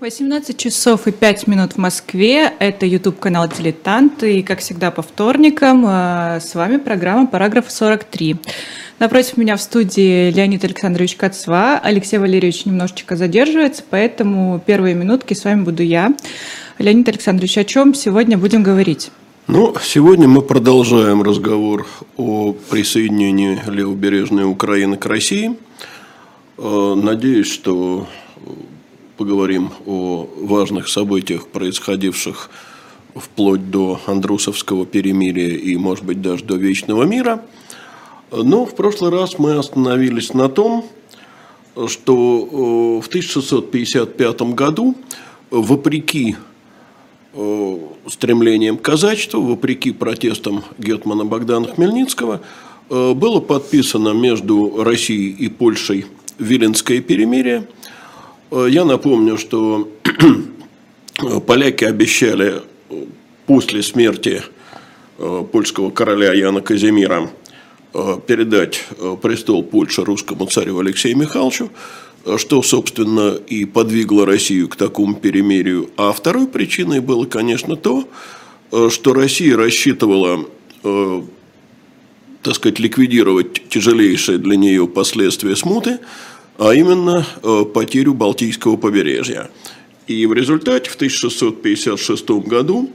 18 часов и 5 минут в Москве. Это YouTube-канал «Дилетант». И, как всегда, по вторникам э, с вами программа «Параграф 43». Напротив меня в студии Леонид Александрович Кацва. Алексей Валерьевич немножечко задерживается, поэтому первые минутки с вами буду я. Леонид Александрович, о чем сегодня будем говорить? Ну, сегодня мы продолжаем разговор о присоединении левобережной Украины к России. Э, надеюсь, что поговорим о важных событиях, происходивших вплоть до Андрусовского перемирия и, может быть, даже до Вечного мира. Но в прошлый раз мы остановились на том, что э, в 1655 году, вопреки э, стремлениям казачества, вопреки протестам Гетмана Богдана Хмельницкого, э, было подписано между Россией и Польшей Виленское перемирие – я напомню, что поляки обещали после смерти э, польского короля Яна Казимира э, передать престол Польши русскому царю Алексею Михайловичу, что, собственно, и подвигло Россию к такому перемирию. А второй причиной было, конечно, то, что Россия рассчитывала, так сказать, ликвидировать тяжелейшие для нее последствия смуты – а именно э, потерю Балтийского побережья. И в результате в 1656 году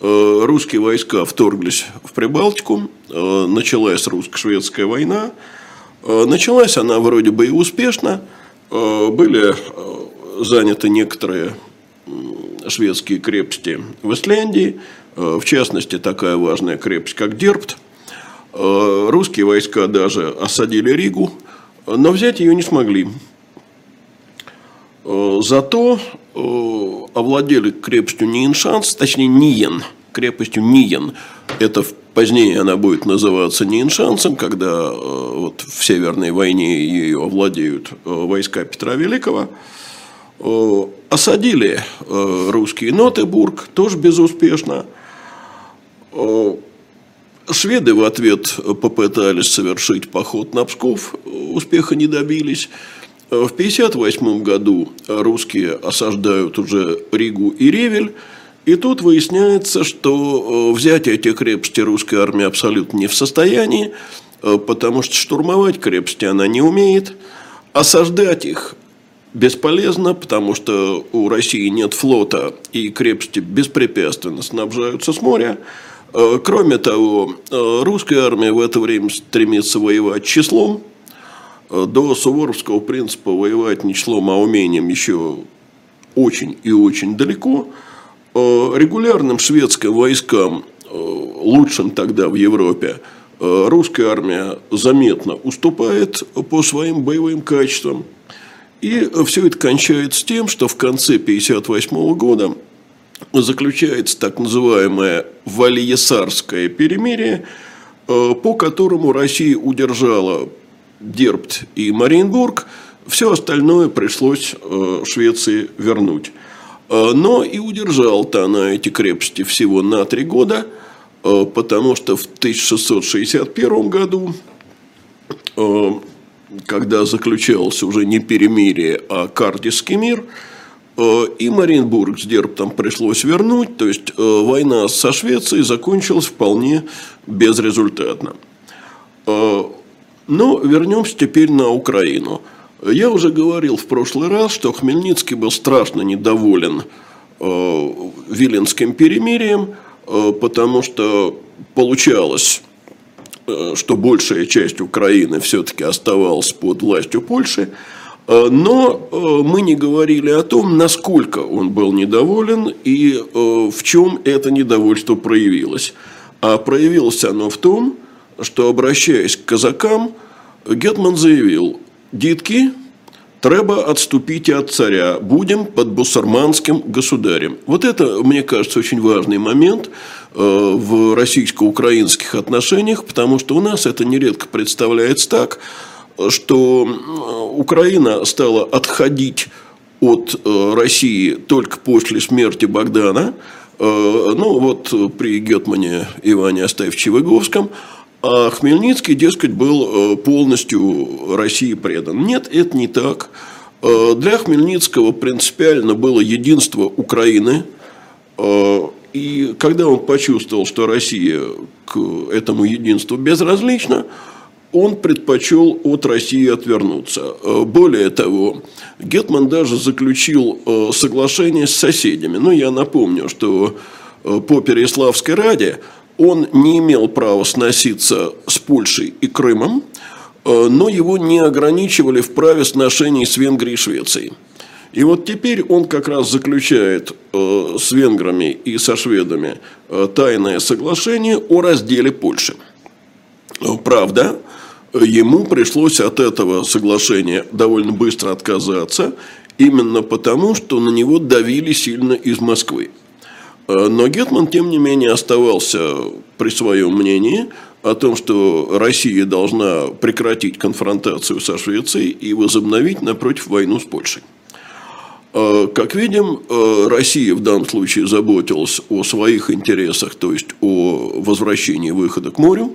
э, русские войска вторглись в Прибалтику, э, началась русско-шведская война. Началась она вроде бы и успешно, были заняты некоторые шведские крепости в Исляндии, в частности, такая важная крепость, как Дербт. Русские войска даже осадили Ригу, но взять ее не смогли. Э, зато э, овладели крепостью Ниеншанс, точнее Ниен, крепостью Ниен. Это позднее она будет называться Ниеншансом, когда э, вот в Северной войне ее овладеют войска Петра Великого. Осадили русские Нотебург, тоже безуспешно. Шведы в ответ попытались совершить поход на Псков, успеха не добились. В 1958 году русские осаждают уже Ригу и Ревель, и тут выясняется, что э, взять эти крепости русская армия абсолютно не в состоянии, э, потому что штурмовать крепости она не умеет, осаждать их бесполезно, потому что у России нет флота, и крепости беспрепятственно снабжаются с моря. Э, кроме того, э, русская армия в это время стремится воевать числом. Э, до суворовского принципа воевать не числом, а умением еще очень и очень далеко. Регулярным шведским войскам, лучшим тогда в Европе, русская армия заметно уступает по своим боевым качествам. И все это кончается тем, что в конце 1958 года заключается так называемое Вальесарское перемирие, э, по которому Россия удержала Дербт и Мариенбург, все остальное пришлось э, Швеции вернуть. Э, но и удержал-то она эти крепости всего на три года, потому что в 1661 году, когда заключался уже не перемирие, а Кардисский мир – и Мариенбург с Дербтом пришлось вернуть, то есть э, война со Швецией закончилась вполне безрезультатно. Э, но вернемся теперь на Украину. Я уже говорил в прошлый раз, что Хмельницкий был страшно недоволен Виленским перемирием, потому что получалось, что большая часть Украины все-таки оставалась под властью Польши, Э, но э, мы не говорили о том, насколько он был недоволен и э, в чем это недовольство проявилось. А проявилось оно в том, что, обращаясь к казакам, Гетман заявил, «Дитки, треба отступить от царя, будем под бусурманским государем». Вот это, мне кажется, очень важный момент в российско-украинских отношениях, потому что у нас это нередко представляется так – что Украина стала отходить от э, России только после смерти Богдана, э, ну вот при Гетмане Иване Астаевиче Выговском, а Хмельницкий, дескать, был э, полностью России предан. Нет, это не так. Для Хмельницкого принципиально было единство Украины. И когда он почувствовал, что Россия к этому единству безразлична, он предпочел от России отвернуться. Более того, Гетман даже заключил соглашение с соседями. Ну, я напомню, что по Переславской Раде он не имел права сноситься с Польшей и Крымом, э, но его не ограничивали в праве сношений с Венгрией и Швецией. И вот теперь он как раз заключает э, с венграми и со шведами э, тайное соглашение о разделе Польши. Правда, ему пришлось от этого соглашения довольно быстро отказаться, именно потому, что на него давили сильно из Москвы. Э, но Гетман, тем не менее, оставался при своем мнении о том, что Россия должна прекратить конфронтацию со Швецией и возобновить, напротив, войну с Польшей. Э, как видим, э, Россия в данном случае заботилась о своих интересах, то есть о возвращении выхода к морю.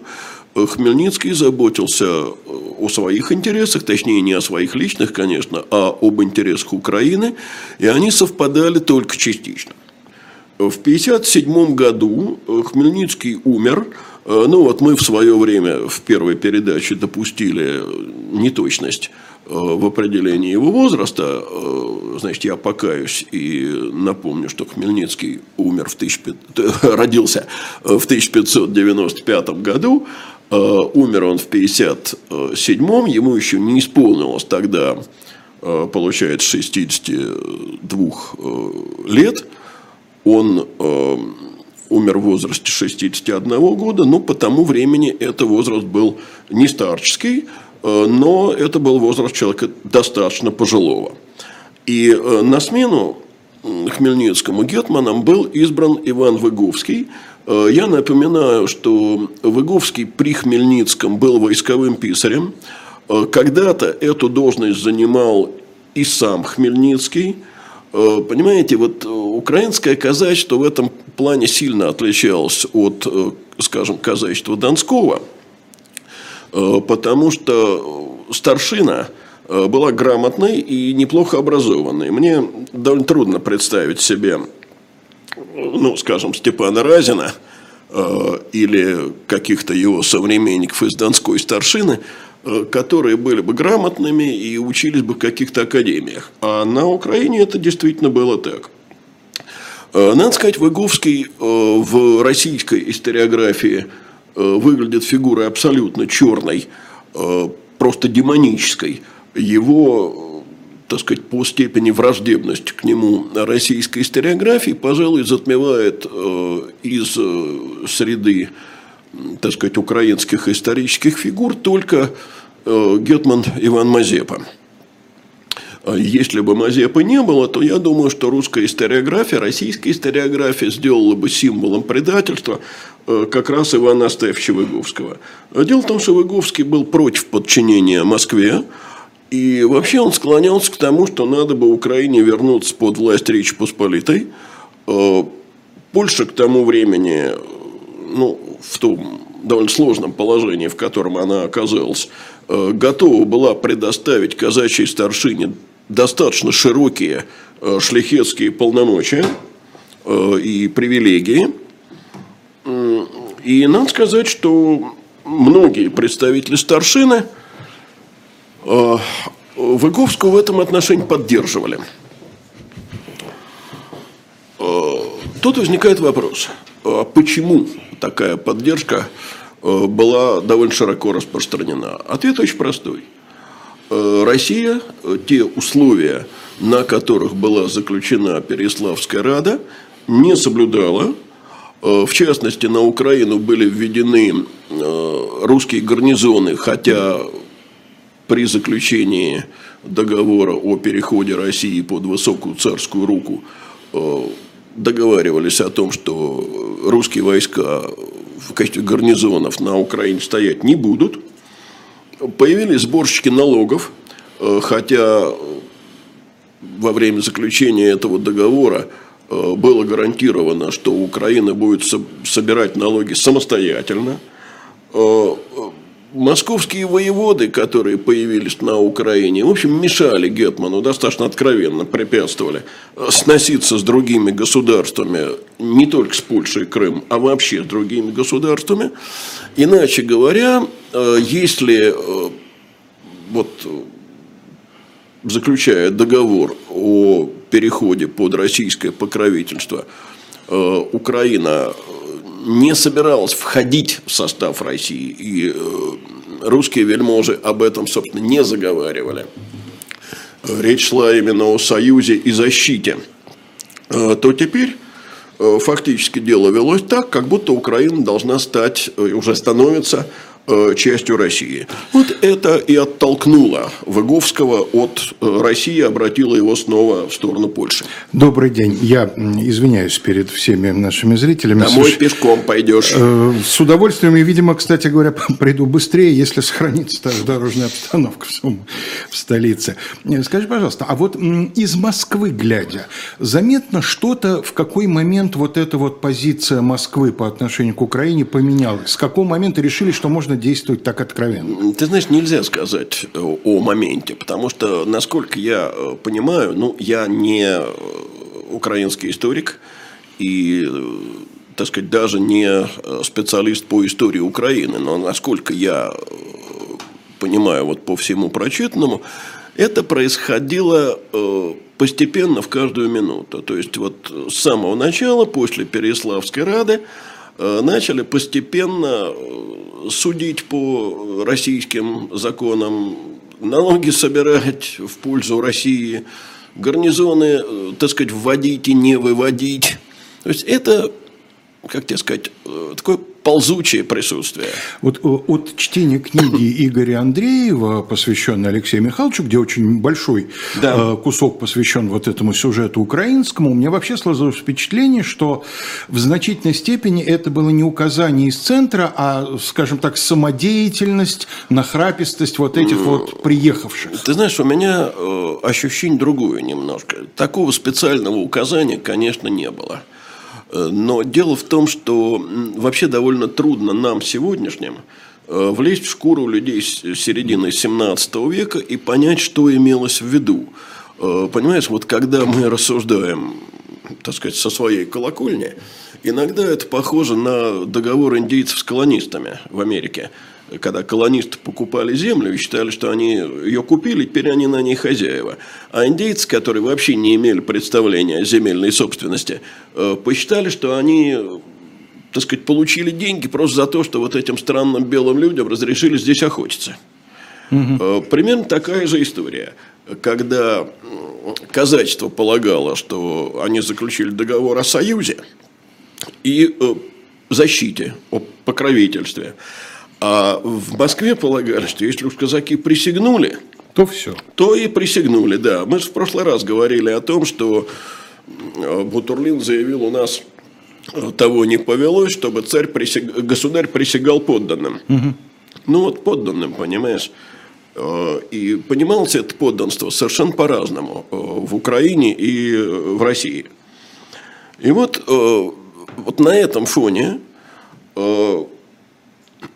Хмельницкий заботился о своих интересах, точнее не о своих личных, конечно, а об интересах Украины, и они совпадали только частично. В 1957 году э, Хмельницкий умер. Э, ну вот мы в свое время в первой передаче допустили неточность э, в определении его возраста. Значит, я покаюсь и напомню, что Хмельницкий умер в 1500, родился в 1595 году. Умер он в 1957, ему еще не исполнилось тогда, получается, 62 лет – он э, умер в возрасте 61 года, но по тому времени это возраст был не старческий, э, но это был возраст человека достаточно пожилого. И э, на смену Хмельницкому гетманом был избран Иван Выговский. Э, я напоминаю, что Выговский при Хмельницком был войсковым писарем. Э, когда-то эту должность занимал и сам Хмельницкий – Э, понимаете, вот украинское казачество в этом плане сильно отличалось от, скажем, казачества Донского, потому что старшина была грамотной и неплохо образованной. Мне довольно трудно представить себе, ну, скажем, Степана Разина или каких-то его современников из Донской старшины – Э, которые были бы грамотными и учились бы в каких-то академиях. А на Украине это действительно было так. Э, надо сказать, Выговский э, в российской историографии выглядит фигурой абсолютно черной, просто демонической. Его, так сказать, по степени враждебности к нему российской историографии, пожалуй, затмевает из среды так сказать, украинских исторических фигур только э, Гетман Иван Мазепа. А если бы Мазепа не было, то я думаю, что русская историография, российская историография сделала бы символом предательства э, как раз Ивана Астаевича Выговского. Дело в том, что Выговский был против подчинения Москве, и вообще он склонялся к тому, что надо бы Украине вернуться под власть Речи Посполитой. Э, Польша к тому времени ну, в том довольно сложном положении, в котором она оказалась, э, готова была предоставить казачьей старшине достаточно широкие э, шляхетские полномочия и привилегии. И надо сказать, что многие представители старшины Выговского в этом отношении поддерживали. Тут возникает вопрос, а почему такая поддержка э, была довольно широко распространена? Ответ очень простой. Э, Россия, э, те условия, на которых была заключена Переславская Рада, не соблюдала. В частности, на Украину были введены русские гарнизоны, хотя при заключении договора о переходе России под высокую царскую руку договаривались о том, что русские войска в качестве гарнизонов на Украине стоять не будут. Появились сборщики налогов, э, хотя во время заключения этого договора э, было гарантировано, что Украина будет собирать налоги самостоятельно. Э, московские воеводы, которые появились на Украине, в общем, мешали Гетману, достаточно откровенно препятствовали сноситься с другими государствами, не только с Польшей и Крым, а вообще с другими государствами. Иначе говоря, э, если э, вот заключая договор о переходе под российское покровительство, э, Украина не собиралась входить в состав России, и русские вельможи об этом, собственно, не заговаривали. Речь шла именно о союзе и защите. То теперь фактически дело велось так, как будто Украина должна стать, уже становится Э, частью России. Вот это и оттолкнуло Выговского от э, России, обратило его снова в сторону Польши. Добрый день. Я извиняюсь перед всеми нашими зрителями. Домой Слушай, пешком пойдешь. Э, с удовольствием. И, видимо, кстати говоря, приду быстрее, если сохранится та же дорожная обстановка в, в столице. Скажи, пожалуйста, а вот из Москвы глядя, заметно что-то, в какой момент вот эта вот позиция Москвы по отношению к Украине поменялась? С какого момента решили, что можно можно действовать так откровенно? Ты знаешь, нельзя сказать э, о моменте, потому что, насколько я э, понимаю, ну, я не э, украинский историк и, так сказать, даже не специалист по истории Украины, но насколько я понимаю вот по всему прочитанному, это происходило постепенно в каждую минуту. То есть вот с самого начала, после Переславской Рады, начали постепенно судить по российским законам, налоги собирать в пользу России, гарнизоны, э, так сказать, вводить и не выводить. То есть это, как тебе сказать, э, такое ползучее присутствие. Вот э, от чтения книги Игоря Андреева, посвященной Алексею Михайловичу, где очень большой да. Э, кусок посвящен вот этому сюжету украинскому, у меня вообще сложилось впечатление, что в значительной степени это было не указание из центра, а, скажем так, самодеятельность, нахрапистость вот этих вот приехавших. Ты знаешь, у меня ощущение другое немножко. Такого специального указания, конечно, не было. Но дело в том, что вообще довольно трудно нам сегодняшним э, влезть в шкуру людей с середины 17 века и понять, что имелось в виду. Э, понимаешь, вот когда мы рассуждаем, так сказать, со своей колокольни, иногда это похоже на договор индейцев с колонистами в Америке – когда колонисты покупали землю и считали, что они ее купили, теперь они на ней хозяева. А индейцы, которые вообще не имели представления о земельной собственности, э, посчитали, что они так сказать, получили деньги просто за то, что вот этим странным белым людям разрешили здесь охотиться. Угу. Примерно такая же история. Когда казачество полагало, что они заключили договор о союзе и э, защите, о покровительстве, а в Москве полагали, что если уж казаки присягнули, то все. То и присягнули, да. Мы же в прошлый раз говорили о том, что э, Бутурлин заявил у нас э, того не повелось, чтобы царь присяг... государь присягал подданным. Угу. Ну вот подданным, понимаешь. Э, и понималось это подданство совершенно по-разному в Украине и в России. И вот, вот на этом фоне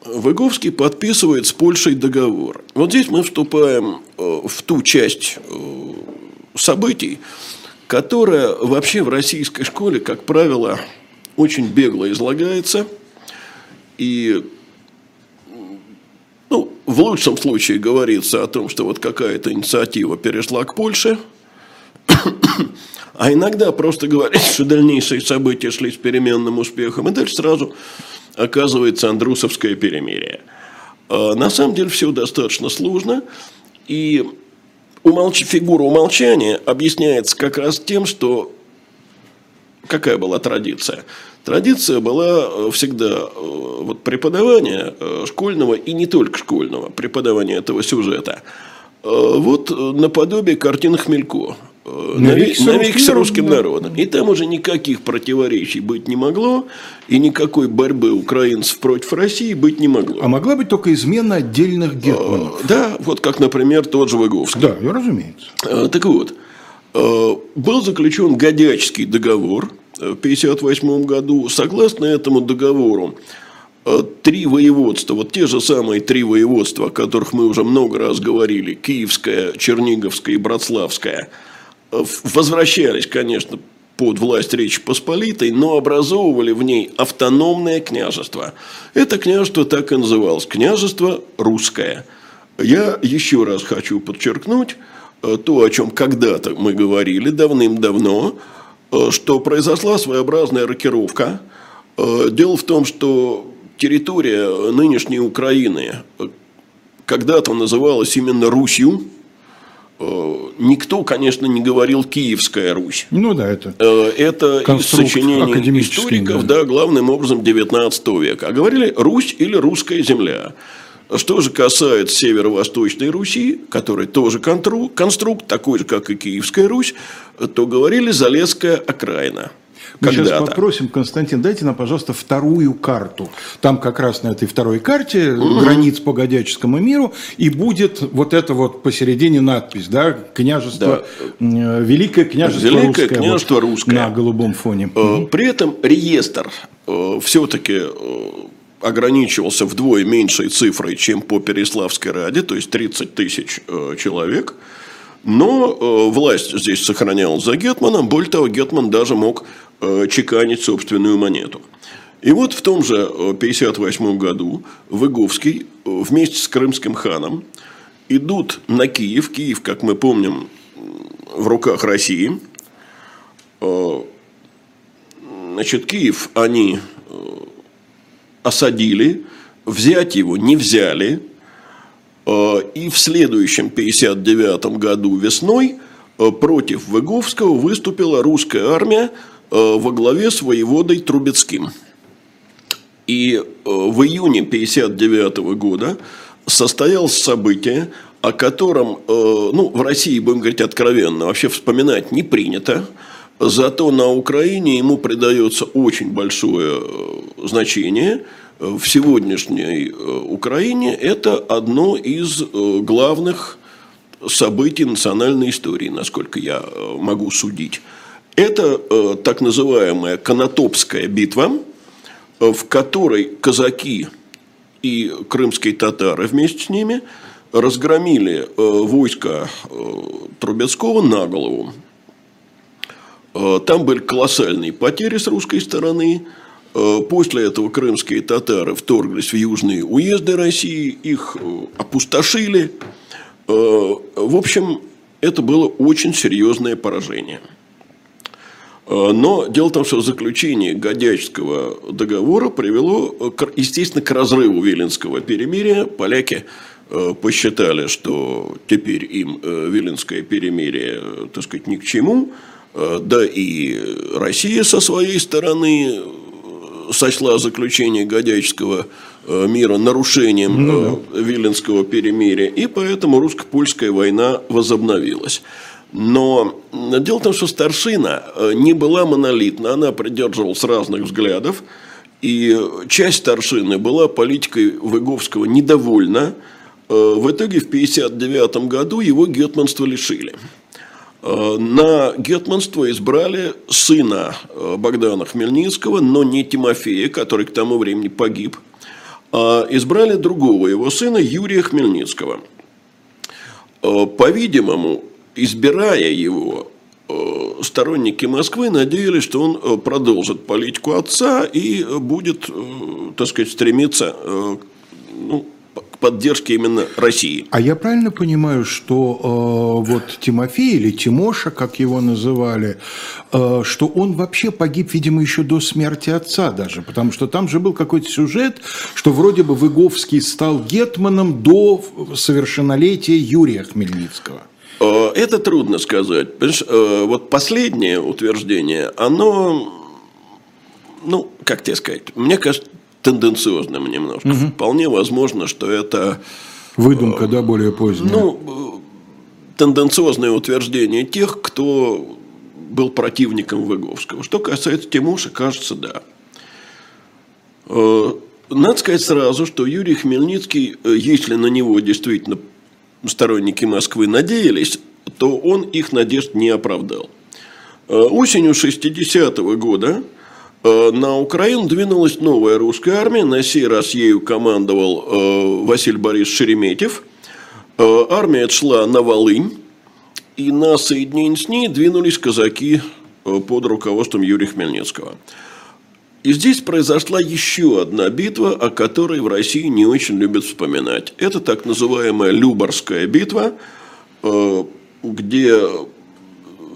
Выговский подписывает с Польшей договор. Вот здесь мы вступаем э, в ту часть э, событий, которая вообще в российской школе, как правило, очень бегло излагается. И ну, в лучшем случае говорится о том, что вот какая-то инициатива перешла к Польше, а иногда просто говорится, что дальнейшие события шли с переменным успехом, и дальше сразу оказывается Андрусовское перемирие. А, на самом деле все достаточно сложно, и умолч... фигура умолчания объясняется как раз тем, что какая была традиция. Традиция была э, всегда э, вот, преподавание э, школьного и не только школьного, преподавание этого сюжета. Вот наподобие картин Хмелько навеки, навеки с русским народом. И там уже никаких противоречий быть не могло, и никакой борьбы украинцев против России быть не могло. А могла быть только измена отдельных гетманов? А, да, вот как, например, тот же Выговский. Да, разумеется. А, так вот, а, был заключен Годячский договор в 1958 году. Согласно этому договору, три воеводства, вот те же самые три воеводства, о которых мы уже много раз говорили, Киевское, Черниговское и Братславское, возвращались, конечно, под власть Речи Посполитой, но образовывали в ней автономное княжество. Это княжество так и называлось – княжество русское. Я еще раз хочу подчеркнуть э, то, о чем когда-то мы говорили давным-давно, э, что произошла своеобразная рокировка. Э, дело в том, что территория нынешней Украины когда-то называлась именно Русью, Никто, конечно, не говорил Киевская Русь. Ну да, это. Это из сочинений историков, да. да, главным образом 19 века. А говорили Русь или русская земля. Что же касается северо-восточной Руси, которая тоже конструкт, такой же, как и Киевская Русь, то говорили Залесская окраина. Мы сейчас попросим, Константин, дайте нам, пожалуйста, вторую карту. Там как раз на этой второй карте угу. границ по Годяческому миру, и будет вот это вот посередине надпись, да, княжество, да. Великое княжество Великое русское. княжество вот, русское. На голубом фоне. Э, при этом реестр э, все-таки э, ограничивался вдвое меньшей цифрой, чем по Переславской Раде, то есть 30 тысяч э, человек. Но э, власть здесь сохранялась за Гетманом. Более того, Гетман даже мог э, чеканить собственную монету. И вот в том же 1958 году Выговский вместе с крымским ханом идут на Киев. Киев, как мы помним, в руках России. Значит, Киев они осадили, взять его не взяли, э, и в следующем 59 году весной э, против Выговского выступила русская армия э, во главе с воеводой Трубецким. И в июне 59 года состоялось событие, о котором ну, в России, будем говорить откровенно, вообще вспоминать не принято. Зато на Украине ему придается очень большое э, значение. В сегодняшней э, Украине это одно из э, главных событий национальной истории, насколько я могу судить. Это так называемая Конотопская битва, в которой казаки и крымские татары вместе с ними разгромили войско Трубецкого на голову. Э, там были колоссальные потери с русской стороны. Э, после этого крымские татары вторглись в южные уезды России, их э, опустошили. В общем, это было очень серьезное поражение. Но дело в том, что заключение Годячского договора привело, естественно, к разрыву Виленского перемирия. Поляки посчитали, что теперь им Виленское перемирие, так сказать, ни к чему – Э, да и Россия со своей стороны э, сочла заключение Годячского э, мира нарушением ну, да. Виленского перемирия, и поэтому русско-польская война возобновилась. Но дело в том, что старшина не была монолитна, она придерживалась разных взглядов, и часть старшины была политикой Выговского недовольна. В итоге в 1959 году его гетманство лишили. Э, на гетманство избрали сына э, Богдана Хмельницкого, но не Тимофея, который к тому времени погиб. А избрали другого его сына Юрия Хмельницкого. Э, по-видимому, избирая его, сторонники Москвы надеялись, что он продолжит политику отца и будет, так сказать, стремиться ну, поддержки именно России. А я правильно понимаю, что э, вот Тимофей или Тимоша, как его называли, э, что он вообще погиб, видимо, еще до смерти отца даже, потому что там же был какой-то сюжет, что вроде бы Выговский стал гетманом до совершеннолетия Юрия Хмельницкого. Э, это трудно сказать. Понимаешь, э, вот последнее утверждение, оно, ну, как тебе сказать, мне кажется, тенденциозным немножко. Угу. Вполне возможно, что это... Выдумка, да, более поздняя. Ну, тенденциозное утверждение тех, кто был противником Выговского. Что касается Тимуша, кажется, да. Э, надо сказать сразу, что Юрий Хмельницкий, э, если на него действительно сторонники Москвы надеялись, то он их надежд не оправдал. Э, осенью 60-го года на Украину двинулась новая русская армия. На сей раз ею командовал Василий Борис Шереметьев. Армия шла на Волынь. И на соединение с ней двинулись казаки под руководством Юрия Хмельницкого. И здесь произошла еще одна битва, о которой в России не очень любят вспоминать. Это так называемая Любарская битва, э, где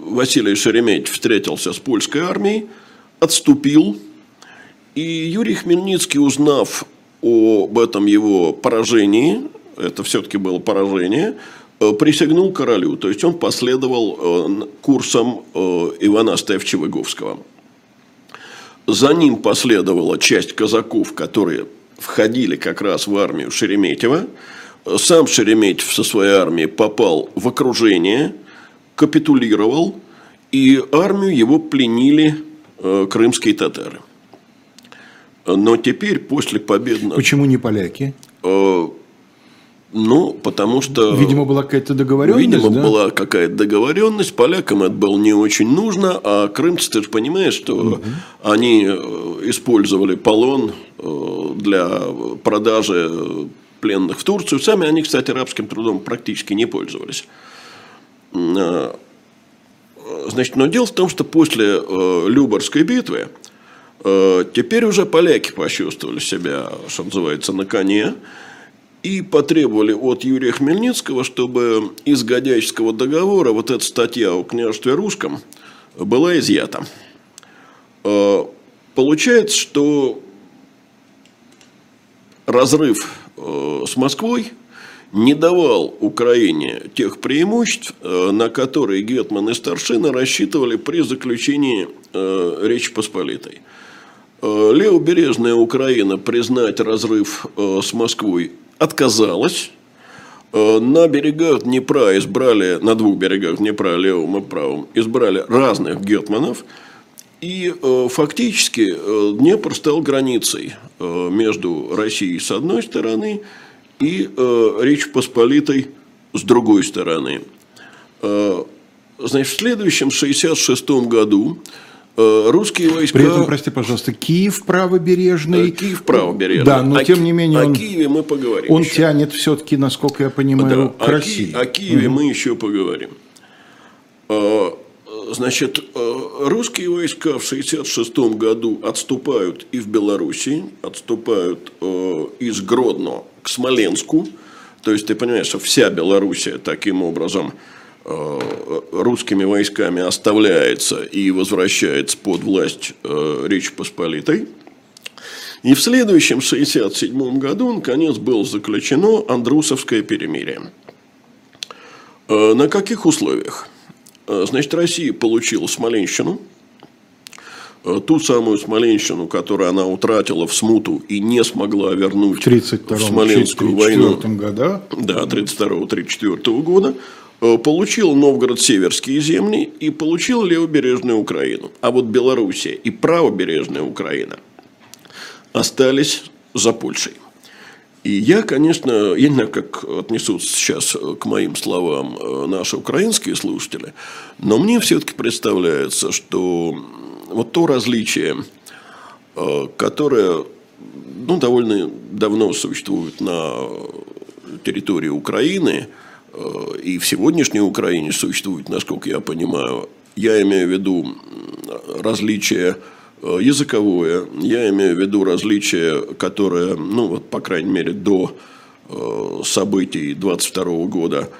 Василий Шереметьев встретился с польской армией, отступил, и Юрий Хмельницкий, узнав об этом его поражении, это все-таки было поражение, э, присягнул королю, то есть он последовал э, курсом Ивана Стевчева-Говского. За ним последовала часть казаков, которые входили как раз в армию Шереметьева. Сам Шереметьев со своей армией попал в окружение, капитулировал, и армию его пленили э, крымские татары. Но теперь, после победы... Почему не поляки? Э, ну, потому что... Видимо, была какая-то договоренность, Видимо, да? была какая-то договоренность. Полякам это было не очень нужно, а крымцы, ты же понимаешь, что угу. они э, использовали полон э, для продажи пленных в Турцию. Сами они, кстати, рабским трудом практически не пользовались. Э, значит, но дело в том, что после Любарской битвы теперь уже поляки почувствовали себя, что называется, на коне и потребовали от Юрия Хмельницкого, чтобы из Годяйского договора вот эта статья о княжестве русском была изъята. Э, получается, что разрыв э, с Москвой не давал Украине тех преимуществ, э, на которые Гетман и Старшина рассчитывали при заключении Речи Посполитой. Левобережная Украина признать разрыв с Москвой отказалась. Э, на берегах Днепра избрали, на двух берегах Днепра, левым и правым, избрали разных гетманов. И э, фактически э, Днепр стал границей между Россией с одной стороны и Речь Посполитой с другой стороны. Значит, в следующем 66 году Э, русские войска... При этом, прости, пожалуйста, Киев правобережный. Э, Киев правобережный. Да, но а тем не менее... Он, о Киеве мы поговорим. Он еще. тянет все-таки, насколько я понимаю, да, к о России. Ки... О Киеве угу. мы еще поговорим. Э, значит, русские войска в 1966 году отступают и в Белоруссии, отступают из Гродно к Смоленску. То есть, ты понимаешь, что вся Белоруссия таким образом Э, русскими войсками оставляется и возвращается под власть э, Речи Посполитой. И в следующем 1967 году, наконец, было заключено Андрусовское перемирие. Э, на каких условиях? Значит, Россия получила Смоленщину, ту самую Смоленщину, которую она утратила в смуту и не смогла вернуть в, Смоленскую войну. Года. Да, 32-34 года. Э, получил Новгород-Северские земли и получил левобережную Украину. А вот Белоруссия и правобережная Украина остались за Польшей. И я, конечно, я не знаю, как отнесутся сейчас к моим словам э, наши украинские слушатели, но мне все-таки представляется, что вот то различие, э, которое ну, довольно давно существует на территории Украины – Э, и в сегодняшней Украине существует, насколько я понимаю, я имею в виду различие э, языковое, я имею в виду различие, которое, ну вот, по крайней мере, до событий 22 года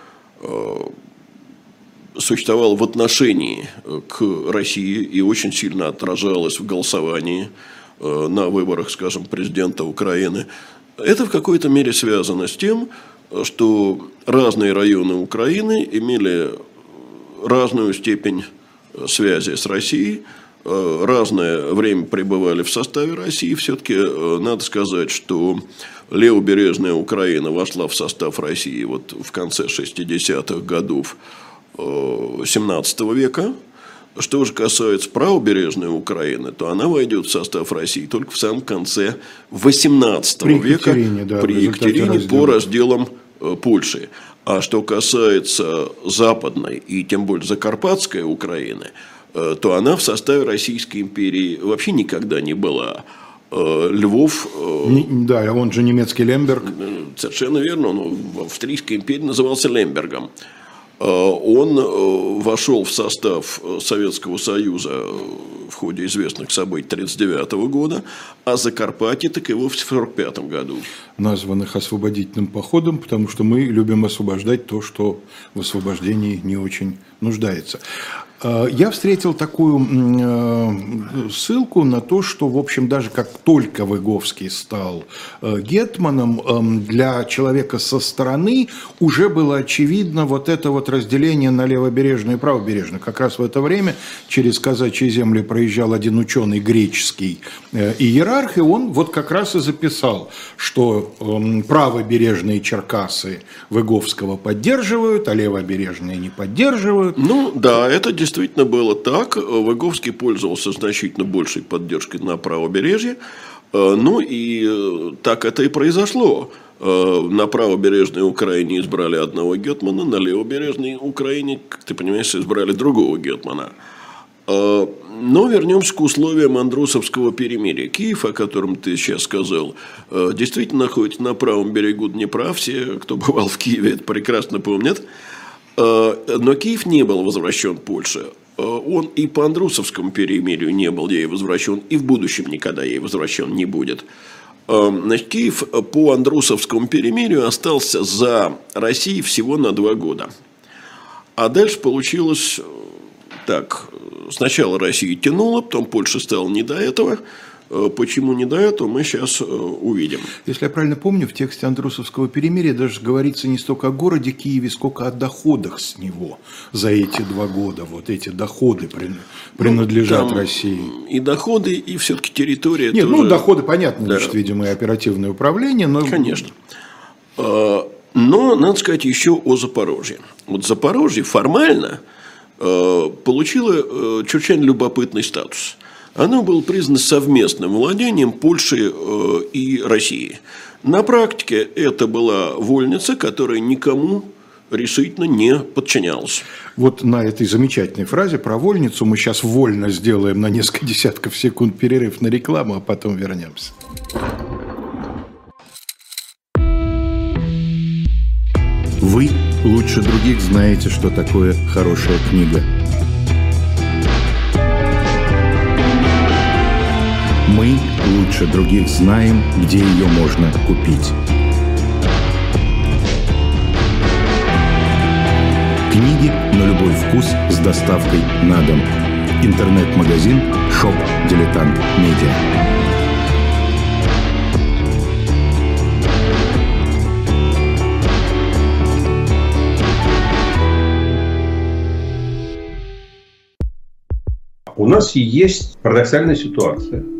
существовало в отношении к России и очень сильно отражалось в голосовании на выборах, скажем, президента Украины. Это в какой-то мере связано с тем, что разные районы Украины имели разную степень связи с Россией, э, разное время пребывали в составе России. Все-таки э, надо сказать, что левобережная Украина вошла в состав России вот в конце 60-х годов 17 э, века. Что же касается правобережной Украины, то она войдет в состав России только в самом конце 18 при века Екатерине, да, при Екатерине по разделам Э, Польши. А что касается западной и тем более закарпатской Украины, то она в составе Российской империи вообще никогда не была. Львов... Да, он же немецкий Лемберг. Совершенно верно, он в Австрийской империи назывался Лембергом. Э, он э, вошел в состав э, Советского Союза в ходе известных событий 1939 года, а Закарпатье так и вовсе в 1945 году. Названных освободительным походом, потому что мы любим освобождать то, что в освобождении не очень нуждается. Э, я встретил такую э, ссылку на то, что, в общем, даже как только Выговский стал э, гетманом, эм, для человека со стороны уже было очевидно вот это вот разделение на левобережное и правобережное. Как раз в это время через казачьи земли проезжал один ученый греческий иерарх, и он вот как раз и записал, что эм, правобережные Черкасы Выговского поддерживают, а левобережные не поддерживают. Ну да, это действительно действительно было так. Выговский пользовался значительно большей поддержкой на правобережье. Э, ну и э, так это и произошло. Э, на правобережной Украине избрали одного гетмана, на левобережной Украине, как ты понимаешь, избрали другого гетмана. Но вернемся к условиям Андрусовского перемирия. Киев, о котором ты сейчас сказал, действительно находится на правом берегу Днепра. Все, кто бывал в Киеве, это прекрасно помнят. Э, но Киев не был возвращен Польше. Э, он и по Андрусовскому перемирию не был ей возвращен, и в будущем никогда ей возвращен не будет. Э, значит, Киев по Андрусовскому перемирию остался за Россией всего на два года. А дальше получилось так. Сначала Россия тянула, потом Польша стала не до этого – почему не до этого, мы сейчас э, увидим. Если я правильно помню, в тексте Андрусовского перемирия даже говорится не столько о городе Киеве, сколько о доходах с него за эти два года. Вот эти доходы принадлежат ну, России. И доходы, и все-таки территория. Нет, тоже... ну доходы, понятно, да. значит, видимо, и оперативное управление. Но... Конечно. А, но надо сказать еще о Запорожье. Вот Запорожье формально э, получило чрезвычайно любопытный статус – оно было признано совместным владением Польши э, и России. На практике это была вольница, которая никому решительно не подчинялась. Вот на этой замечательной фразе про вольницу мы сейчас вольно сделаем на несколько десятков секунд перерыв на рекламу, а потом вернемся. Вы лучше других знаете, что такое хорошая книга – лучше других знаем, где ее можно купить. Книги на любой вкус с доставкой на дом. Интернет-магазин «Shop Дилетант Медиа». У нас есть парадоксальная ситуация –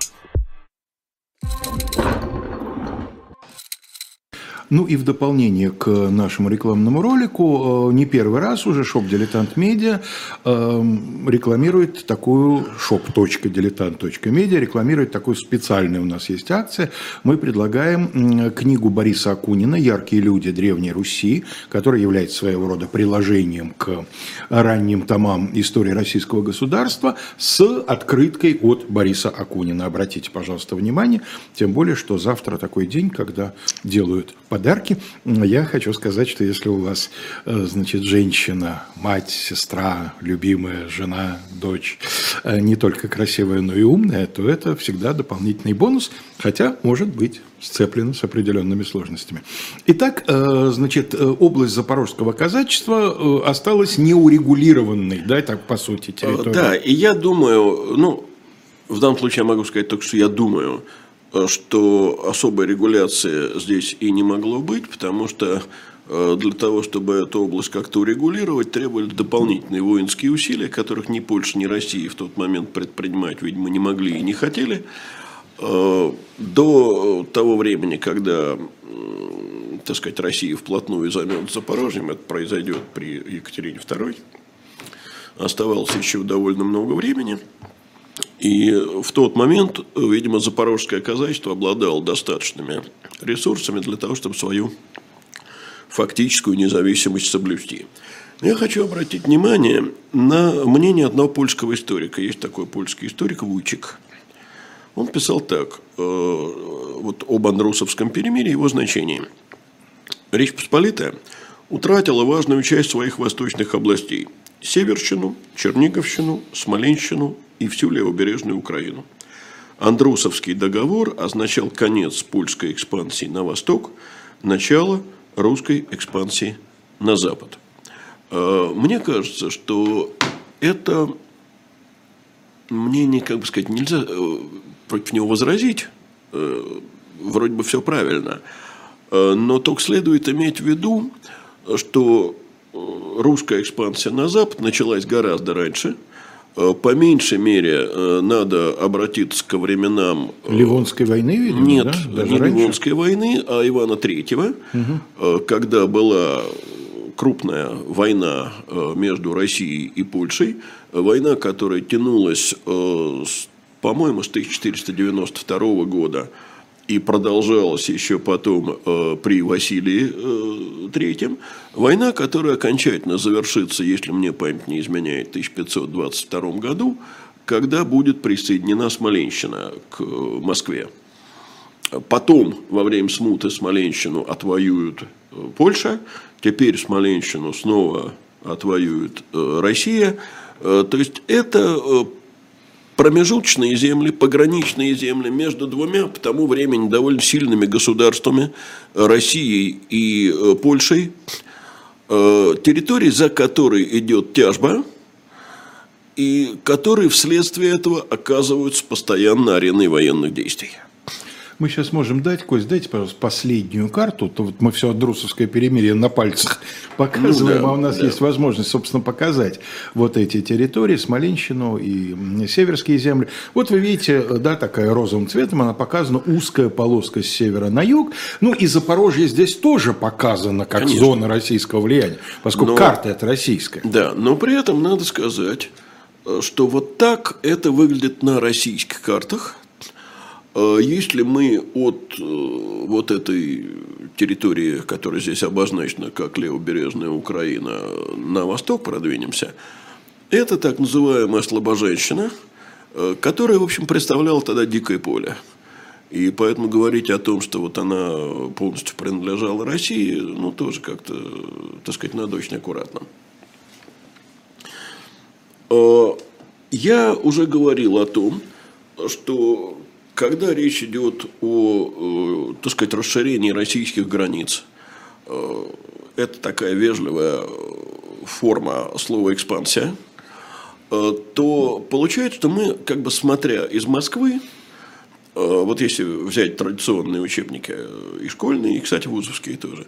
Ну и в дополнение к нашему рекламному ролику, э, не первый раз уже шоп «Дилетант Медиа» эм, рекламирует такую shop.diletant.media, рекламирует такую специальную у нас есть акция. Мы предлагаем книгу Бориса Акунина «Яркие люди Древней Руси», которая является своего рода приложением к ранним томам истории российского государства с открыткой от Бориса Акунина. Обратите, пожалуйста, внимание, тем более, что завтра такой день, когда делают подарки подарки. Я хочу сказать, что если у вас, э, значит, женщина, мать, сестра, любимая жена, дочь, э, не только красивая, но и умная, то это всегда дополнительный бонус, хотя может быть сцеплено с определенными сложностями. Итак, э, значит, область запорожского казачества осталась неурегулированной, да, так по сути, территория. Да, и я думаю, ну, в данном случае я могу сказать только, что я думаю, что особой регуляции здесь и не могло быть, потому что э, для того, чтобы эту область как-то урегулировать, требовались дополнительные воинские усилия, которых ни Польша, ни Россия в тот момент предпринимать, видимо, не могли и не хотели. До того времени, когда так сказать, Россия вплотную займет Запорожьем, это произойдет при Екатерине II, оставалось еще довольно много времени. И в тот момент, видимо, запорожское казачество обладало достаточными ресурсами для того, чтобы свою фактическую независимость соблюсти. Я хочу обратить внимание на мнение одного польского историка. Есть такой польский историк Вуйчик. Он писал так, э, вот об Андрусовском перемирии, его значении. Речь Посполитая утратила важную часть своих восточных областей – Северщину, Черниговщину, Смоленщину и всю левобережную Украину. Андрусовский договор означал конец польской экспансии на восток, начало русской экспансии на запад. А, мне кажется, что это мнение, как бы сказать, нельзя э, против него возразить. Э, вроде бы все правильно. Э, но только следует иметь в виду, что русская экспансия на Запад началась гораздо раньше. По меньшей мере надо обратиться ко временам... Ливонской войны, видимо, Нет, да? не раньше? Ливонской войны, а Ивана Третьего, угу. когда была крупная война э, между Россией и Польшей, война, которая тянулась, э, по-моему, с 1492 года и продолжалась еще потом э, при Василии III. Война, которая окончательно завершится, если мне память не изменяет, в 1522 году, когда будет присоединена Смоленщина к Москве. Потом, во время смуты, Смоленщину отвоюют Польша, теперь Смоленщину снова отвоюет э, Россия. Э, то есть это э, промежуточные земли, пограничные земли между двумя по тому времени довольно сильными государствами Россией и Польшей, территории, за которой идет тяжба, и которые вследствие этого оказываются постоянно ареной военных действий. Мы сейчас можем дать, Кость, дайте, пожалуйста, последнюю карту. То вот мы все Андрусовское перемирие на пальцах показываем, ну, да, а у нас да. есть возможность, собственно, показать вот эти территории, Смоленщину и Северские земли. Вот вы видите, да, такая розовым цветом, она показана узкая полоска с севера на юг. Ну и Запорожье здесь тоже показано как Конечно. зона российского влияния, поскольку но, карта это российская. Да, но при этом надо сказать, что вот так это выглядит на российских картах – если мы от э, вот этой территории, которая здесь обозначена как левобережная Украина, на восток продвинемся, это так называемая слабоженщина, э, которая, в общем, представляла тогда дикое поле. И поэтому говорить о том, что вот она полностью принадлежала России, ну, тоже как-то, так сказать, надо очень аккуратно. А я уже говорил о том, что когда речь идет о, э, так сказать, расширении российских границ, э, это такая вежливая форма слова «экспансия», э, то получается, что мы, как бы смотря из Москвы, вот если взять традиционные учебники и школьные, и, кстати, вузовские тоже,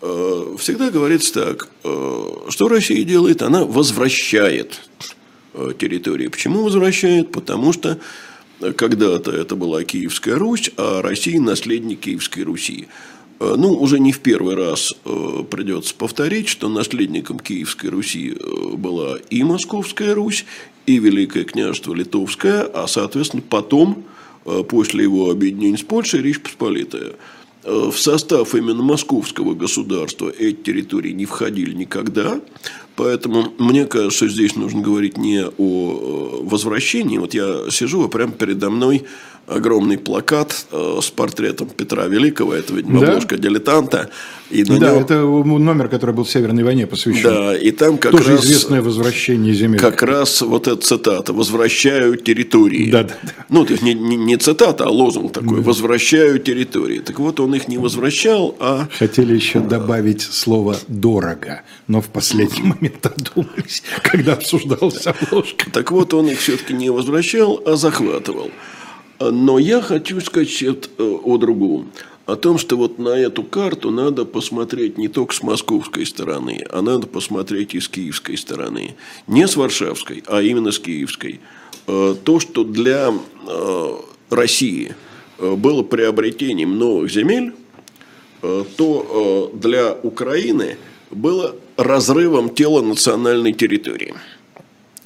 всегда говорится так, что Россия делает, она возвращает территории. Почему возвращает? Потому что когда-то это была Киевская Русь, а Россия – наследник Киевской Руси. Э, ну, уже не в первый раз э, придется повторить, что наследником Киевской Руси э, была и Московская Русь, и Великое княжество Литовское, а, соответственно, потом, после его объединения с Польшей, Речь Посполитая. В состав именно московского государства эти территории не входили никогда, Поэтому мне кажется, здесь нужно говорить не о э, возвращении. Вот я сижу, а прямо передо мной огромный плакат э, с портретом Петра Великого, это, видимо, да? обложка дилетанта. И на да, него... это номер, который был в Северной войне посвящен. Да, и там как Тоже раз... известное возвращение земель. Как раз вот эта цитата «Возвращаю территории». Да, да, да. Ну, то есть не, не, не цитата, а лозунг такой да. «Возвращаю территории». Так вот, он их не возвращал, а... Хотели еще добавить слово «дорого», но в последний момент одумались, когда обсуждался обложка. Так вот, он их все-таки не возвращал, а захватывал. Но я хочу сказать э, о другом. О том, что вот на эту карту надо посмотреть не только с московской стороны, а надо посмотреть и с киевской стороны. Не с варшавской, а именно с киевской. Э, то, что для э, России было приобретением новых земель, то для Украины было разрывом тела национальной территории.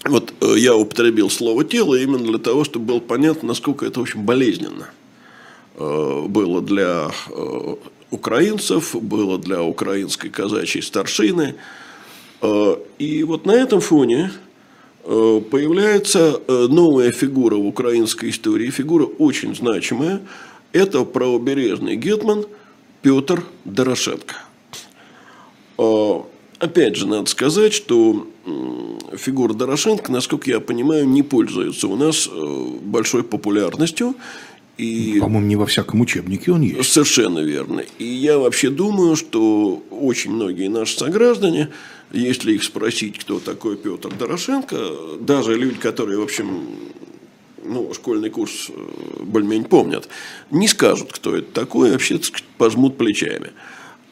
Вот я употребил слово «тело» именно для того, чтобы было понятно, насколько это, общем, болезненно было для украинцев, было для украинской казачьей старшины. Э, и вот на этом фоне э, появляется э, новая фигура в украинской истории, фигура очень значимая. Это правобережный гетман Петр Дорошенко. Опять же, надо сказать, что фигура Дорошенко, насколько я понимаю, не пользуется у нас большой популярностью. И... По-моему, не во всяком учебнике он есть. Совершенно верно. И я вообще думаю, что очень многие наши сограждане, если их спросить, кто такой Петр Дорошенко, даже люди, которые, в общем, ну, школьный курс э, более-менее помнят, не скажут, кто это такой, вообще пожмут плечами.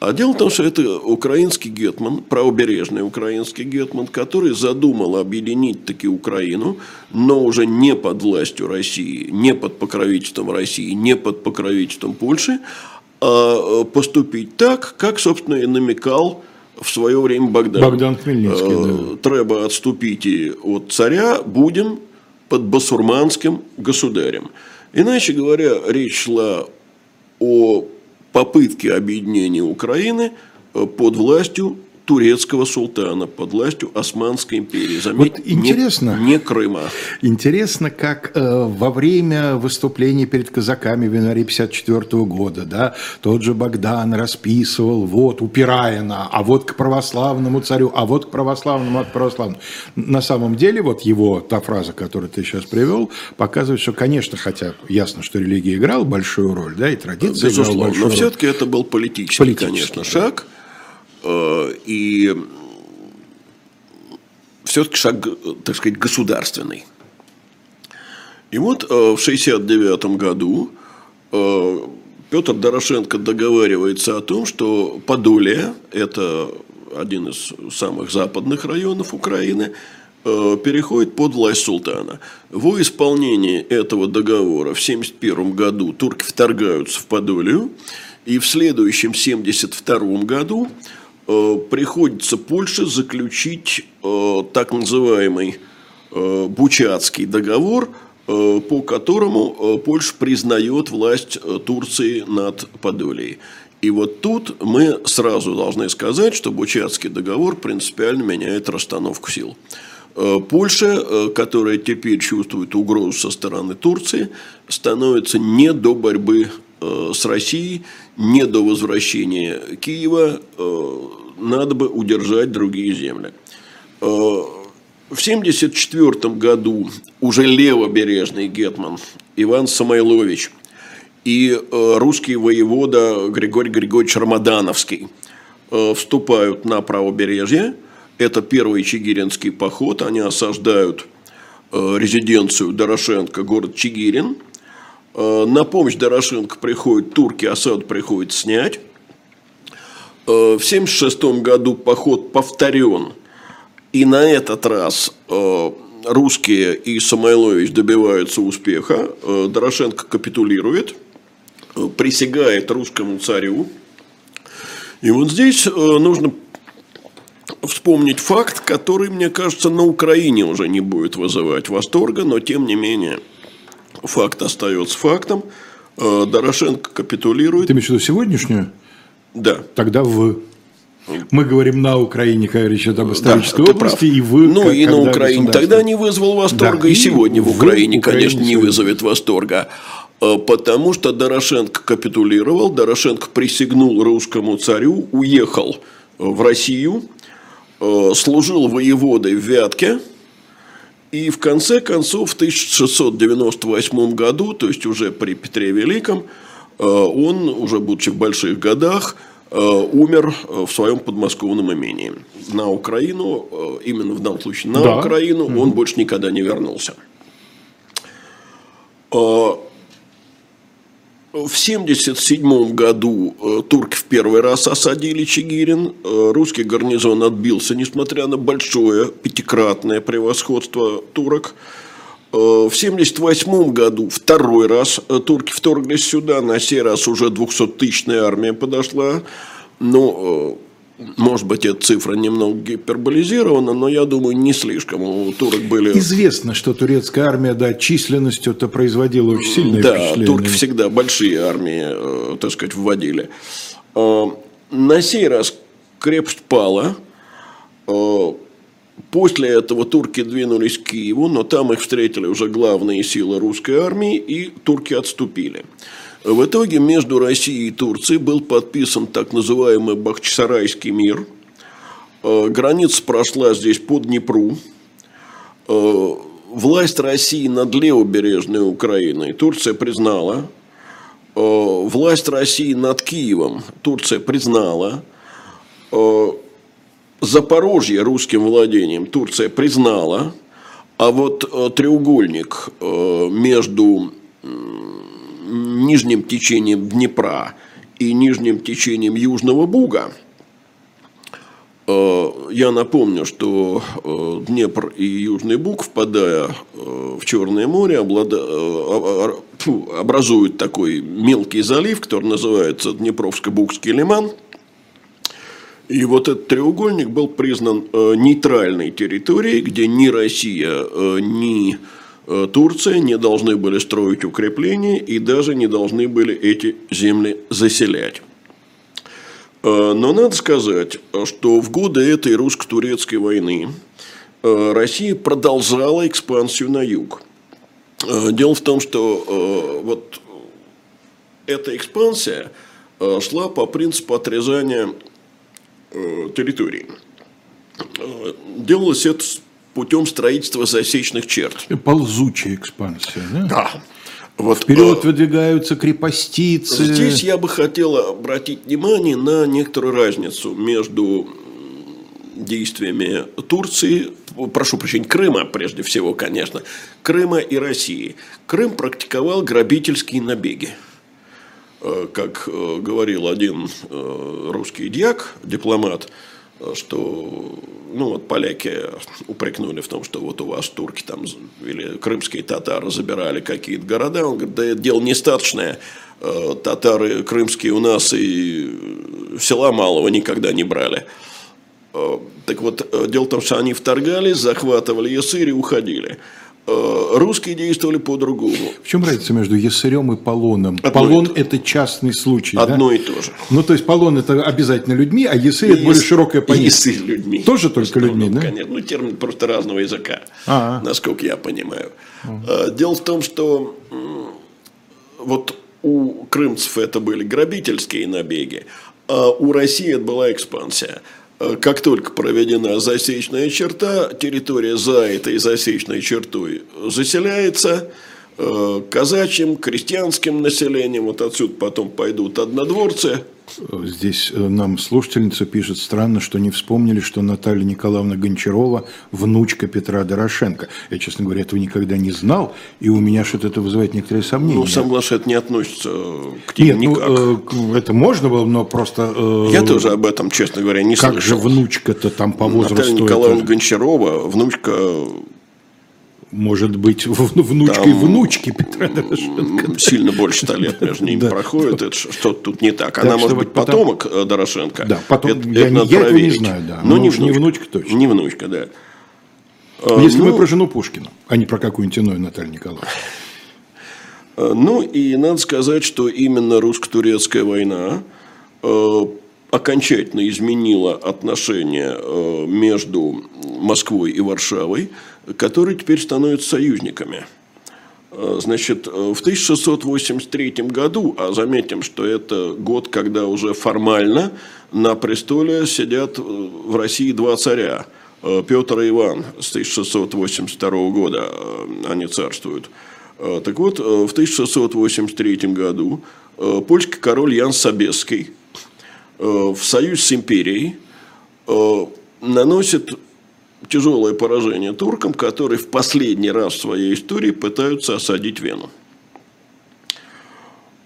А дело в том, что это украинский гетман, правобережный украинский гетман, который задумал объединить таки Украину, но уже не под властью России, не под покровительством России, не под покровительством Польши, а э, поступить так, как, собственно, и намекал в свое время Богдан. Богдан Хмельницкий, э, да. Треба отступите от царя, будем под басурманским государем. Иначе говоря, речь шла о попытки объединения Украины э, под властью турецкого султана под властью Османской империи. Заметь, вот интересно, не, не Крыма. Интересно, как э, во время выступления перед казаками в январе 54 года, да, тот же Богдан расписывал, вот, упирая на, а вот к православному царю, а вот к православному от православному. На самом деле, вот его, та фраза, которую ты сейчас привел, показывает, что, конечно, хотя ясно, что религия играла большую роль, да, и традиция Безусловно, играла большую но все-таки это был политический, политический конечно, шаг. Э, и все-таки шаг, так сказать, государственный. И вот э, в 1969 году э, Петр Дорошенко договаривается о том, что Подолье, это один из самых западных районов Украины, переходит под власть султана. Во исполнении этого договора в 1971 году турки вторгаются в Подолию, и в следующем 1972 году приходится Польше заключить э, так называемый э, Бучатский договор, по которому Польша признает власть Турции над Подолией. И вот тут мы сразу должны сказать, что Бучатский договор принципиально меняет расстановку сил. Польша, которая теперь чувствует угрозу со стороны Турции, становится не до борьбы с Россией, не до возвращения Киева надо бы удержать другие земли. Э, в 1974 году уже левобережный гетман Иван Самойлович и э, русский воевода Григорий Григорьевич Рамадановский э, вступают на правобережье. Это первый чигиринский поход. Они осаждают резиденцию Дорошенко, город Чигирин. На помощь Дорошенко приходят турки, осаду приходится снять. Э, в 1976 году поход повторен. И на этот раз э, русские и Самойлович добиваются успеха. Э, Дорошенко капитулирует, присягает русскому царю. И вот здесь нужно вспомнить факт, который, мне кажется, на Украине уже не будет вызывать восторга, но тем не менее факт остается фактом. Дорошенко капитулирует. Ты имеешь в виду сегодняшнюю? Да. Тогда вы. Мы говорим на Украине, когда речь идет об исторической да, области, и вы. Ну как, и на Украине. Тогда не вызвал восторга, да, и сегодня в Украине, Украине, конечно, не вызовет восторга. А, потому что Дорошенко капитулировал, Дорошенко присягнул русскому царю, уехал в Россию, служил воеводой в Вятке, и в конце концов в 1698 году, то есть уже при Петре Великом, Э, он, уже будучи в больших годах, э, умер э, в своем подмосковном имении. На Украину, именно в данном случае на да. Украину, он больше никогда не вернулся. В 1977 году турки в первый раз осадили Чигирин. Русский гарнизон отбился, несмотря на большое пятикратное превосходство турок. В 1978 году второй раз турки вторглись сюда, на сей раз уже 200-тысячная армия подошла. Но может быть, эта цифра немного гиперболизирована, но я думаю, не слишком. У турок были... Известно, что турецкая армия, да, численностью это производила очень сильное да, впечатление. турки всегда большие армии, э, так сказать, вводили. Э, на сей раз крепость пала. Э, после этого турки двинулись к Киеву, но там их встретили уже главные силы русской армии, и турки отступили. В итоге между Россией и Турцией был подписан так называемый Бахчисарайский мир. Э, граница прошла здесь по Днепру. Э, власть России над левобережной Украиной Турция признала. Э, власть России над Киевом Турция признала. Запорожье русским владением Турция признала. А вот треугольник между нижним течением Днепра и нижним течением Южного Буга, э, я напомню, что э, Днепр и Южный Буг, впадая э, в Черное море, образуют такой мелкий залив, который называется Днепровско-Бугский лиман. И вот этот треугольник был признан нейтральной территорией, где ни Россия, ни Турция не должны были строить укрепления и даже не должны были эти земли заселять. Э, но надо сказать, что в годы этой русско-турецкой войны э, Россия продолжала экспансию на юг. Дело в том, что вот эта экспансия шла по принципу отрезания территории. Делалось это путем строительства засечных черт. Ползучая экспансия, да? Да. Вот, Вперед э, выдвигаются крепостицы. Здесь я бы хотел обратить внимание на некоторую разницу между действиями Турции, прошу прощения, Крыма, прежде всего, конечно, Крыма и России. Крым практиковал грабительские набеги. Э, как э, говорил один русский дьяк, дипломат, что ну вот поляки упрекнули в том, что вот у вас турки там или крымские татары забирали какие-то города. Он говорит, да это дело нестаточное. Э, татары крымские у нас и села малого никогда не брали. Э, так вот, э, дело в том, что они вторгались, захватывали Ясырь и уходили. Э, русские действовали по-другому. В чем разница между Ясырем и Полоном? Одно Полон – это частный случай, Одно да? и то же. Ну, то есть, Полон – это обязательно людьми, а Ясырь – это более широкое понятие. Ясырь людьми. Тоже только людьми, да? Конечно. Ну, термин просто разного языка, А-а. насколько я понимаю. А-а. Дело в том, что вот у крымцев это были грабительские набеги, а у России это была экспансия – Э, как только проведена засечная черта, территория за этой засечной чертой заселяется э, казачьим, крестьянским населением. Вот отсюда потом пойдут однодворцы, Здесь э, нам слушательница пишет, странно, что не вспомнили, что Наталья Николаевна Гончарова – внучка Петра Дорошенко. Я, честно говоря, этого никогда не знал, и у меня что-то это вызывает некоторые сомнения. Ну, сам это не относится к тебе Нет, ну, никак. Ну, это можно было, но просто… Я тоже об этом, честно говоря, не как слышал. Как же внучка-то там по возрасту? Наталья Николаевна это... Гончарова, внучка может быть, внучкой Там внучки Петра Дорошенко. Сильно больше ста лет между ними проходит. Это что-то тут не так. Она может быть потомок э, Дорошенко. Да, потом, я, я этого не знаю, да. Но, не, внучка, не внучка точно. Не внучка, да. Если ну, мы про жену Пушкина, а не про какую-нибудь иную Наталью Николаевну. Э, ну, и надо сказать, что именно русско-турецкая война э, окончательно изменила отношения между Москвой и Варшавой – которые теперь становятся союзниками. Э, значит, э, в 1683 году, а заметим, что это год, когда уже формально на престоле сидят э, в России два царя, Петр и Иван с 1682 года они царствуют. Так вот, в 1683 году польский король Ян Собесский в союз с империей наносит тяжелое поражение туркам, которые в последний раз в своей истории пытаются осадить Вену.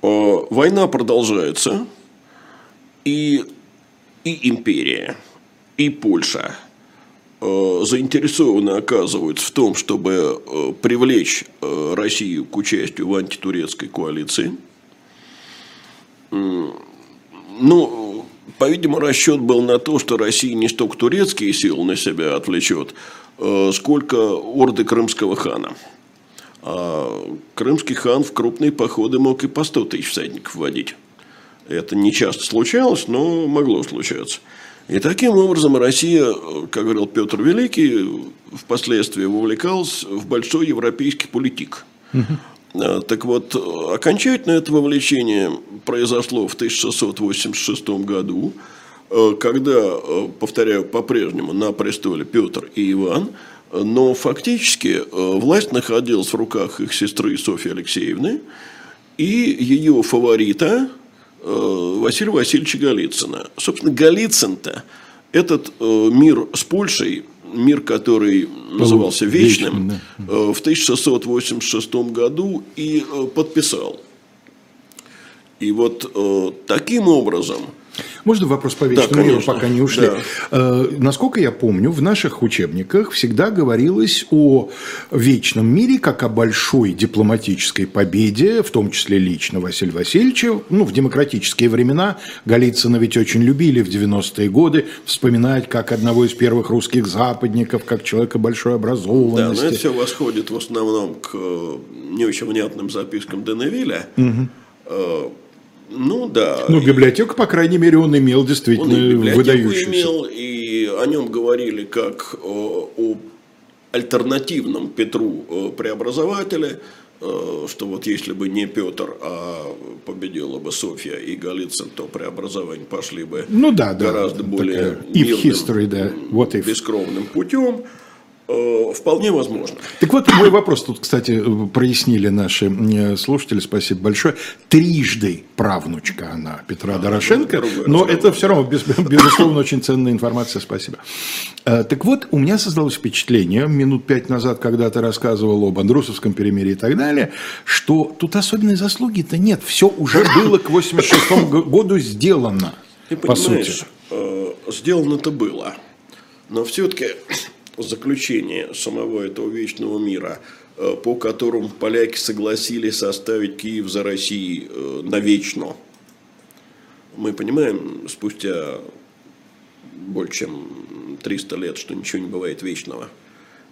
А, война продолжается, и, и империя, и Польша заинтересованы оказываются в том, чтобы привлечь Россию к участию в антитурецкой коалиции. Ну, по-видимому, расчет был на то, что Россия не столько турецкие силы на себя отвлечет, сколько орды крымского хана. А крымский хан в крупные походы мог и по 100 тысяч всадников водить. Это не часто случалось, но могло случаться. И таким образом Россия, как говорил Петр Великий, впоследствии вовлекалась в большой европейский политик. Угу. Так вот, окончательно это вовлечение произошло в 1686 году, э, когда, э, повторяю, по-прежнему на престоле Петр и Иван, но фактически власть находилась в руках их сестры Софьи Алексеевны и ее фаворита, Василия Васильевича Голицына. Собственно, Голицын-то этот мир с Польшей, мир, который назывался Вечным, Вечным да. Э, в 1686 году и подписал. И вот таким образом можно вопрос по вечному да, миру, пока не ушли? Да. Э, насколько я помню, в наших учебниках всегда говорилось о вечном мире как о большой дипломатической победе, в том числе лично Василия Васильевича. Ну, в демократические времена Голицына ведь очень любили в 90-е годы вспоминать как одного из первых русских западников, как человека большой образованности. Да, но это все восходит в основном к э, не очень внятным запискам Деневиля. Угу ну да. Ну, библиотеку, по крайней мере, он имел действительно он и выдающуюся. имел, и о нем говорили как о, о альтернативном Петру э, преобразователе, э, что вот если бы не Петр, а победила бы Софья и Голицын, то преобразования пошли бы ну, да, гораздо да, более мирным, history, да. What if. бескровным путем. Э, вполне возможно. Так вот, мой вопрос тут, кстати, прояснили наши э, слушатели, спасибо большое. Трижды правнучка она Петра а, Дорошенко, но это все равно, безусловно, очень ценная информация, спасибо. Э, так вот, у меня создалось впечатление, минут пять назад, когда ты рассказывал об Андрусовском перемирии и так далее, что тут особенной заслуги-то нет, все уже было к 86 году сделано, Ты по сути. Сделано-то было, но все-таки заключение самого этого вечного мира, э, по которому поляки согласились составить Киев за Россией э, навечно. Мы понимаем, спустя больше чем 300 лет, что ничего не бывает вечного.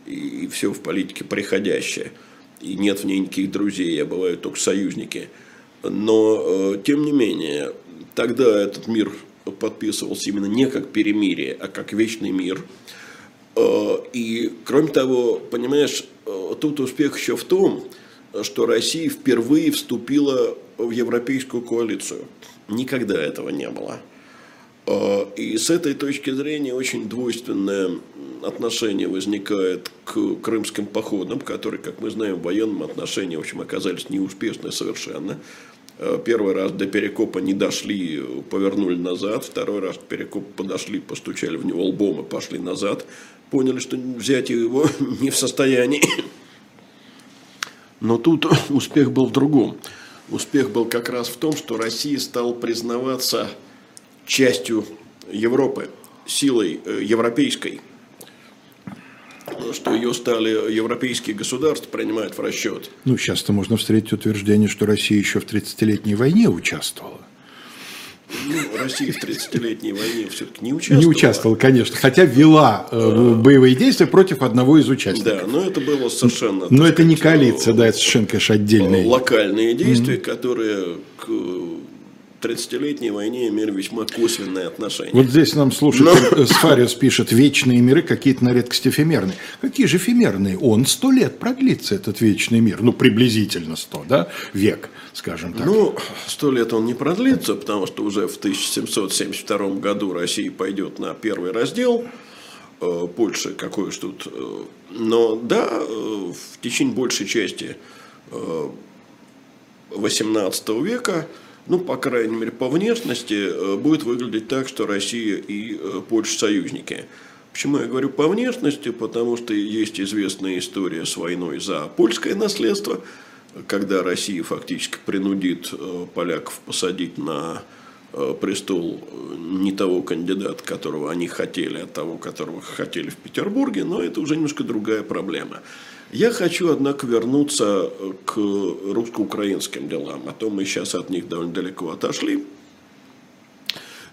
И все в политике приходящее. И нет в ней никаких друзей, а бывают только союзники. Но, э, тем не менее, тогда этот мир подписывался именно не как перемирие, а как вечный мир – и, кроме того, понимаешь, э, тут успех еще в том, что Россия впервые вступила в европейскую коалицию. Никогда этого не было. Э, и с этой точки зрения очень двойственное отношение возникает к крымским походам, которые, как мы знаем, в военном отношении, в общем, оказались неуспешны совершенно. Первый раз до Перекопа не дошли, повернули назад. Второй раз к Перекопу подошли, постучали в него лбом и пошли назад поняли, что взять его не в состоянии. Но тут успех был в другом. Успех был как раз в том, что Россия стала признаваться частью Европы, силой э, европейской, что ее стали европейские государства принимать в расчет. Ну, сейчас-то можно встретить утверждение, что Россия еще в 30-летней войне участвовала. Ну, Россия в 30-летней войне все-таки не участвовала. Не участвовала, конечно, хотя вела э, боевые действия против одного из участников. Да, но это было совершенно... Но это сказать, не коалиция, да, это совершенно, конечно, отдельные. Локальные действия, mm-hmm. которые к 30-летней войне имели весьма косвенное отношение. Вот здесь нам слушатель Но... Сфариус пишет, вечные миры какие-то на редкость эфемерные. Какие же эфемерные? Он сто лет продлится, этот вечный мир. Ну, приблизительно сто, да, век, скажем так. Ну, сто лет он не продлится, потому что уже в 1772 году Россия пойдет на первый раздел. Э, Польши, какой уж тут. Э, но да, э, в течение большей части 18 века ну, по крайней мере, по внешности э, будет выглядеть так, что Россия и э, Польша союзники. Почему я говорю по внешности? Потому что есть известная история с войной за польское наследство, когда Россия фактически принудит э, поляков посадить на престол не того кандидата, которого они хотели, а того, которого хотели в Петербурге, но это уже немножко другая проблема. Я хочу, однако, вернуться к русско-украинским делам, а то мы сейчас от них довольно далеко отошли.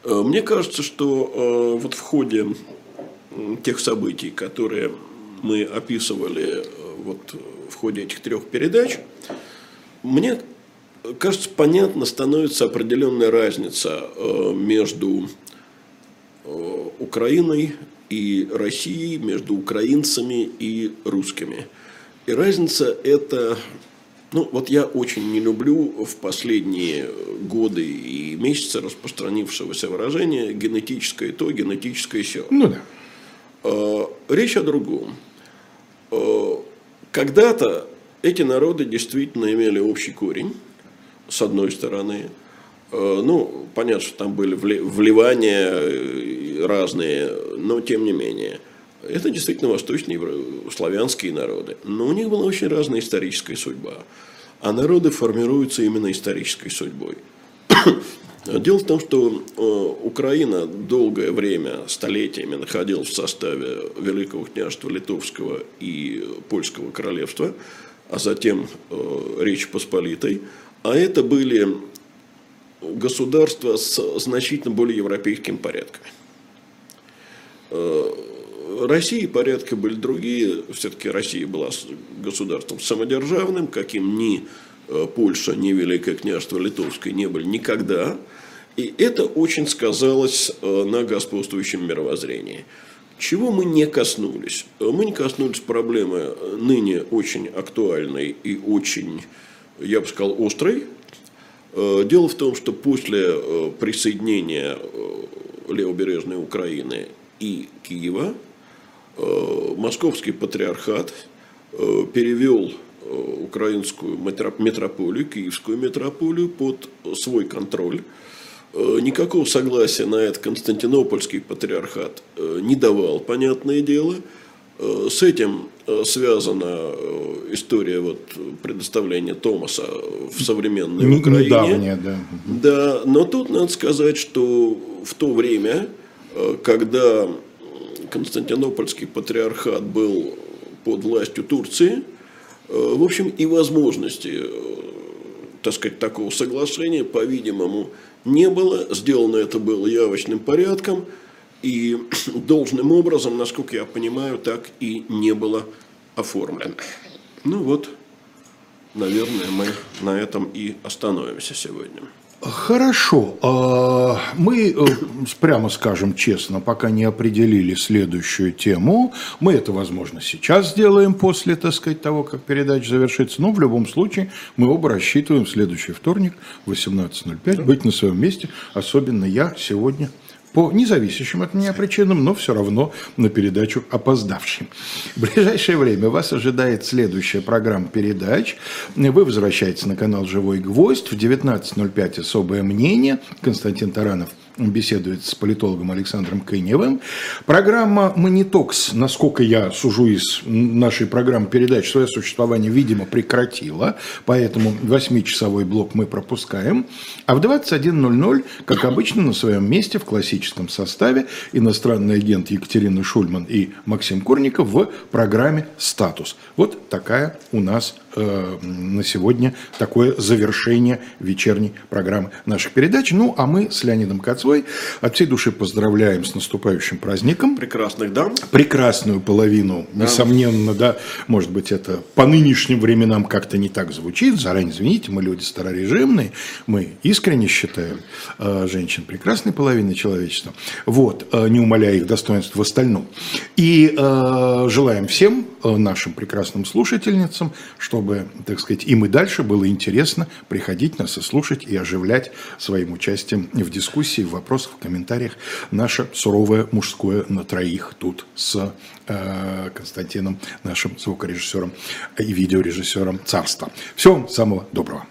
Мне кажется, что вот в ходе тех событий, которые мы описывали вот в ходе этих трех передач, мне кажется, понятно становится определенная разница э, между э, Украиной и Россией, между украинцами и русскими. И разница это, ну вот я очень не люблю в последние годы и месяцы распространившегося выражения генетическое то, генетическое все. Ну да. Э, речь о другом. Когда-то эти народы действительно имели общий корень с одной стороны. Э, ну, понятно, что там были вливания э, разные, но тем не менее. Это действительно восточные славянские народы. Но у них была очень разная историческая судьба. А народы формируются именно исторической судьбой. Дело в том, что э, Украина долгое время, столетиями находилась в составе Великого княжества Литовского и Польского королевства, а затем Речи Посполитой. А это были государства с значительно более европейским порядком. Э, России порядки были другие. Все-таки Россия была государством самодержавным, каким ни э, Польша, ни Великое княжество Литовское не были никогда. И это очень сказалось э, на господствующем мировоззрении. Чего мы не коснулись? Мы не коснулись проблемы ныне очень актуальной и очень я бы сказал, острый. Э, дело в том, что после э, присоединения э, левобережной Украины и Киева московский патриархат перевел украинскую метрополию, киевскую метрополию под свой контроль. Никакого согласия на это Константинопольский патриархат не давал, понятное дело – Э, с этим э, связана э, история вот предоставления Томаса в современной Не, Украине. Недавняя, да. Да, но тут надо сказать, что в то время, когда Константинопольский патриархат был под властью Турции, в общем, и возможности, так сказать, такого соглашения, по-видимому, не было. Сделано это было явочным порядком – и должным образом, насколько я понимаю, так и не было оформлено. Ну вот, наверное, мы на этом и остановимся сегодня. Хорошо. А, мы, э, прямо скажем честно, пока не определили следующую тему. Мы это, возможно, сейчас сделаем после, так сказать, того, как передача завершится. Но в любом случае мы оба рассчитываем в следующий вторник в 18.05 быть на своем месте. Особенно я сегодня по независящим от меня причинам, но все равно на передачу опоздавшим. В ближайшее время вас ожидает следующая программа передач. Вы возвращаетесь на канал «Живой гвоздь» в 19.05 «Особое мнение». Константин Таранов беседует с политологом Александром Кыневым. Программа «Монитокс», насколько я сужу из нашей программы передач, свое существование, видимо, прекратила, поэтому восьмичасовой блок мы пропускаем. А в 21.00, как обычно, на своем месте в классическом составе иностранный агент Екатерина Шульман и Максим Курников в программе «Статус». Вот такая у нас э, на сегодня такое завершение вечерней программы наших передач. Ну, а мы с Леонидом Кацвой от всей души поздравляем с наступающим праздником. Прекрасных дам. Прекрасную половину, да. несомненно, да, может быть, это по нынешним временам как-то не так звучит. Заранее извините, мы люди старорежимные, мы искренне считаем э, женщин прекрасной половиной человечества, вот, э, не умаляя их достоинств в остальном. И э, желаем всем э, нашим прекрасным слушательницам, что чтобы, так сказать, им и дальше было интересно приходить нас и слушать и оживлять своим участием в дискуссии, в вопросах, в комментариях наше суровое мужское на троих тут с э, Константином, нашим звукорежиссером и видеорежиссером царства. Всего самого доброго.